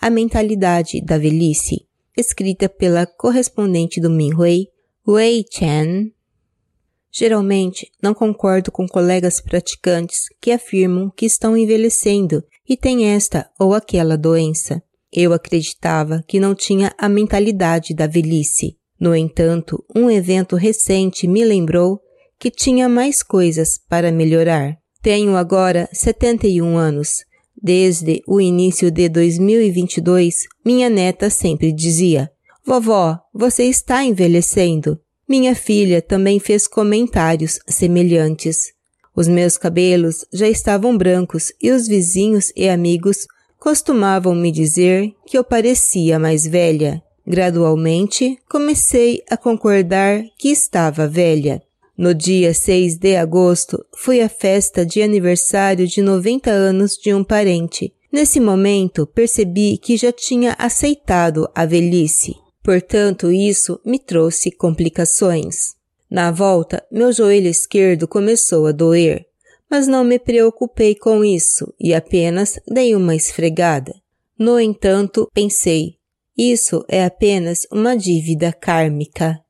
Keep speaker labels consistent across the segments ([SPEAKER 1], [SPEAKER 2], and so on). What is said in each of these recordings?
[SPEAKER 1] A Mentalidade da Velhice, escrita pela correspondente do Minhui, Wei Chen. Geralmente não concordo com colegas praticantes que afirmam que estão envelhecendo e têm esta ou aquela doença. Eu acreditava que não tinha a mentalidade da velhice no entanto, um evento recente me lembrou que tinha mais coisas para melhorar. Tenho agora 71 anos. Desde o início de 2022, minha neta sempre dizia: Vovó, você está envelhecendo. Minha filha também fez comentários semelhantes. Os meus cabelos já estavam brancos e os vizinhos e amigos costumavam me dizer que eu parecia mais velha. Gradualmente, comecei a concordar que estava velha. No dia 6 de agosto, fui à festa de aniversário de 90 anos de um parente. Nesse momento, percebi que já tinha aceitado a velhice. Portanto, isso me trouxe complicações. Na volta, meu joelho esquerdo começou a doer, mas não me preocupei com isso e apenas dei uma esfregada. No entanto, pensei, isso é apenas uma dívida kármica.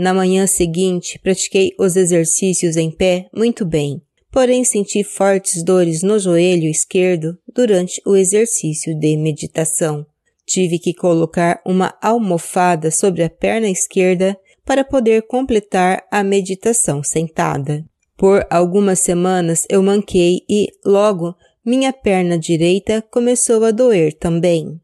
[SPEAKER 1] Na manhã seguinte, pratiquei os exercícios em pé muito bem, porém senti fortes dores no joelho esquerdo durante o exercício de meditação. Tive que colocar uma almofada sobre a perna esquerda para poder completar a meditação sentada. Por algumas semanas eu manquei e, logo, minha perna direita começou a doer também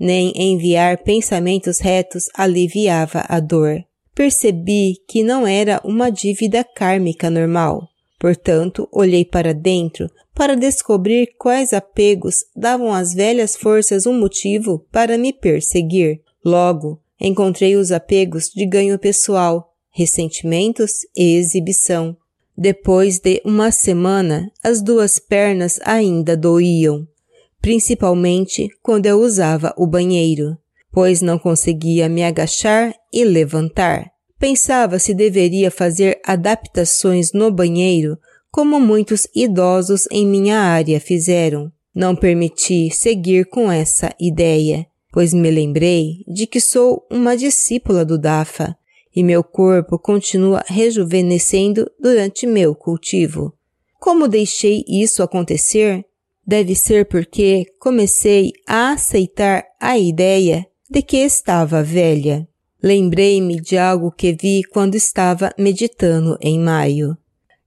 [SPEAKER 1] nem enviar pensamentos retos aliviava a dor. Percebi que não era uma dívida kármica normal. Portanto, olhei para dentro para descobrir quais apegos davam às velhas forças um motivo para me perseguir. Logo, encontrei os apegos de ganho pessoal, ressentimentos e exibição. Depois de uma semana, as duas pernas ainda doíam principalmente quando eu usava o banheiro, pois não conseguia me agachar e levantar. Pensava se deveria fazer adaptações no banheiro, como muitos idosos em minha área fizeram. Não permiti seguir com essa ideia, pois me lembrei de que sou uma discípula do Dafa e meu corpo continua rejuvenescendo durante meu cultivo. Como deixei isso acontecer? Deve ser porque comecei a aceitar a ideia de que estava velha. Lembrei-me de algo que vi quando estava meditando em maio.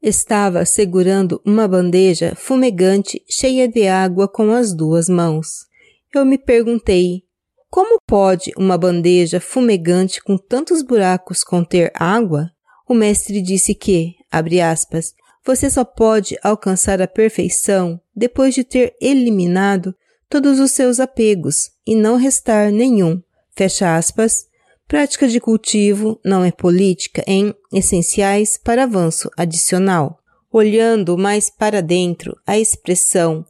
[SPEAKER 1] Estava segurando uma bandeja fumegante cheia de água com as duas mãos. Eu me perguntei: como pode uma bandeja fumegante com tantos buracos conter água? O mestre disse que, abre aspas, você só pode alcançar a perfeição depois de ter eliminado todos os seus apegos e não restar nenhum. Fecha aspas. Prática de cultivo não é política em essenciais para avanço adicional. Olhando mais para dentro, a expressão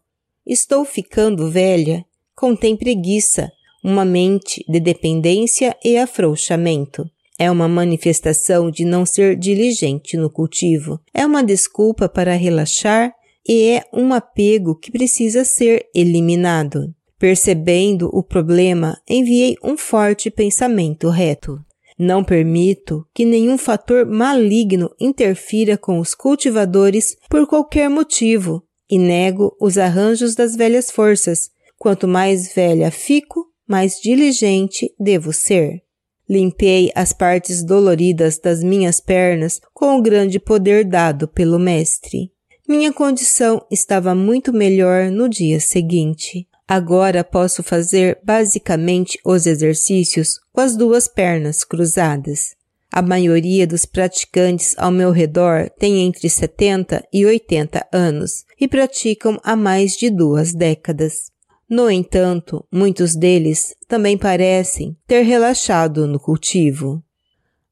[SPEAKER 1] estou ficando velha contém preguiça, uma mente de dependência e afrouxamento. É uma manifestação de não ser diligente no cultivo. É uma desculpa para relaxar e é um apego que precisa ser eliminado. Percebendo o problema, enviei um forte pensamento reto. Não permito que nenhum fator maligno interfira com os cultivadores por qualquer motivo e nego os arranjos das velhas forças. Quanto mais velha fico, mais diligente devo ser. Limpei as partes doloridas das minhas pernas com o grande poder dado pelo Mestre. Minha condição estava muito melhor no dia seguinte. Agora posso fazer basicamente os exercícios com as duas pernas cruzadas. A maioria dos praticantes ao meu redor tem entre 70 e 80 anos e praticam há mais de duas décadas. No entanto, muitos deles também parecem ter relaxado no cultivo.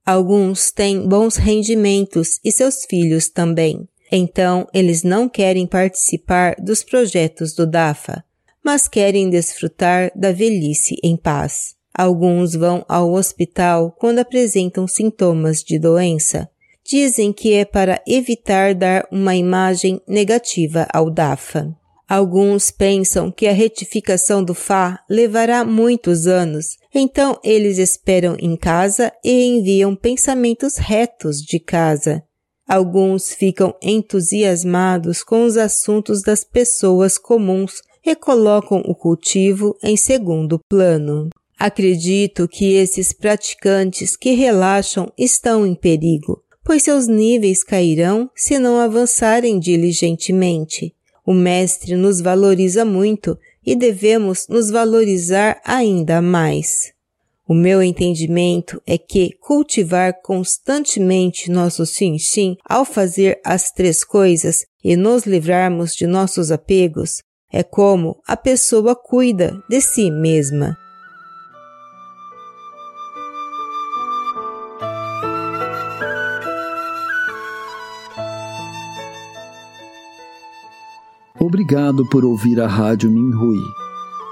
[SPEAKER 1] Alguns têm bons rendimentos e seus filhos também. Então, eles não querem participar dos projetos do DAFA, mas querem desfrutar da velhice em paz. Alguns vão ao hospital quando apresentam sintomas de doença. Dizem que é para evitar dar uma imagem negativa ao DAFA. Alguns pensam que a retificação do Fá levará muitos anos, então eles esperam em casa e enviam pensamentos retos de casa. Alguns ficam entusiasmados com os assuntos das pessoas comuns e colocam o cultivo em segundo plano. Acredito que esses praticantes que relaxam estão em perigo, pois seus níveis cairão se não avançarem diligentemente. O Mestre nos valoriza muito e devemos nos valorizar ainda mais. O meu entendimento é que cultivar constantemente nosso sim-sim ao fazer as três coisas e nos livrarmos de nossos apegos é como a pessoa cuida de si mesma.
[SPEAKER 2] Obrigado por ouvir a Rádio Minhui.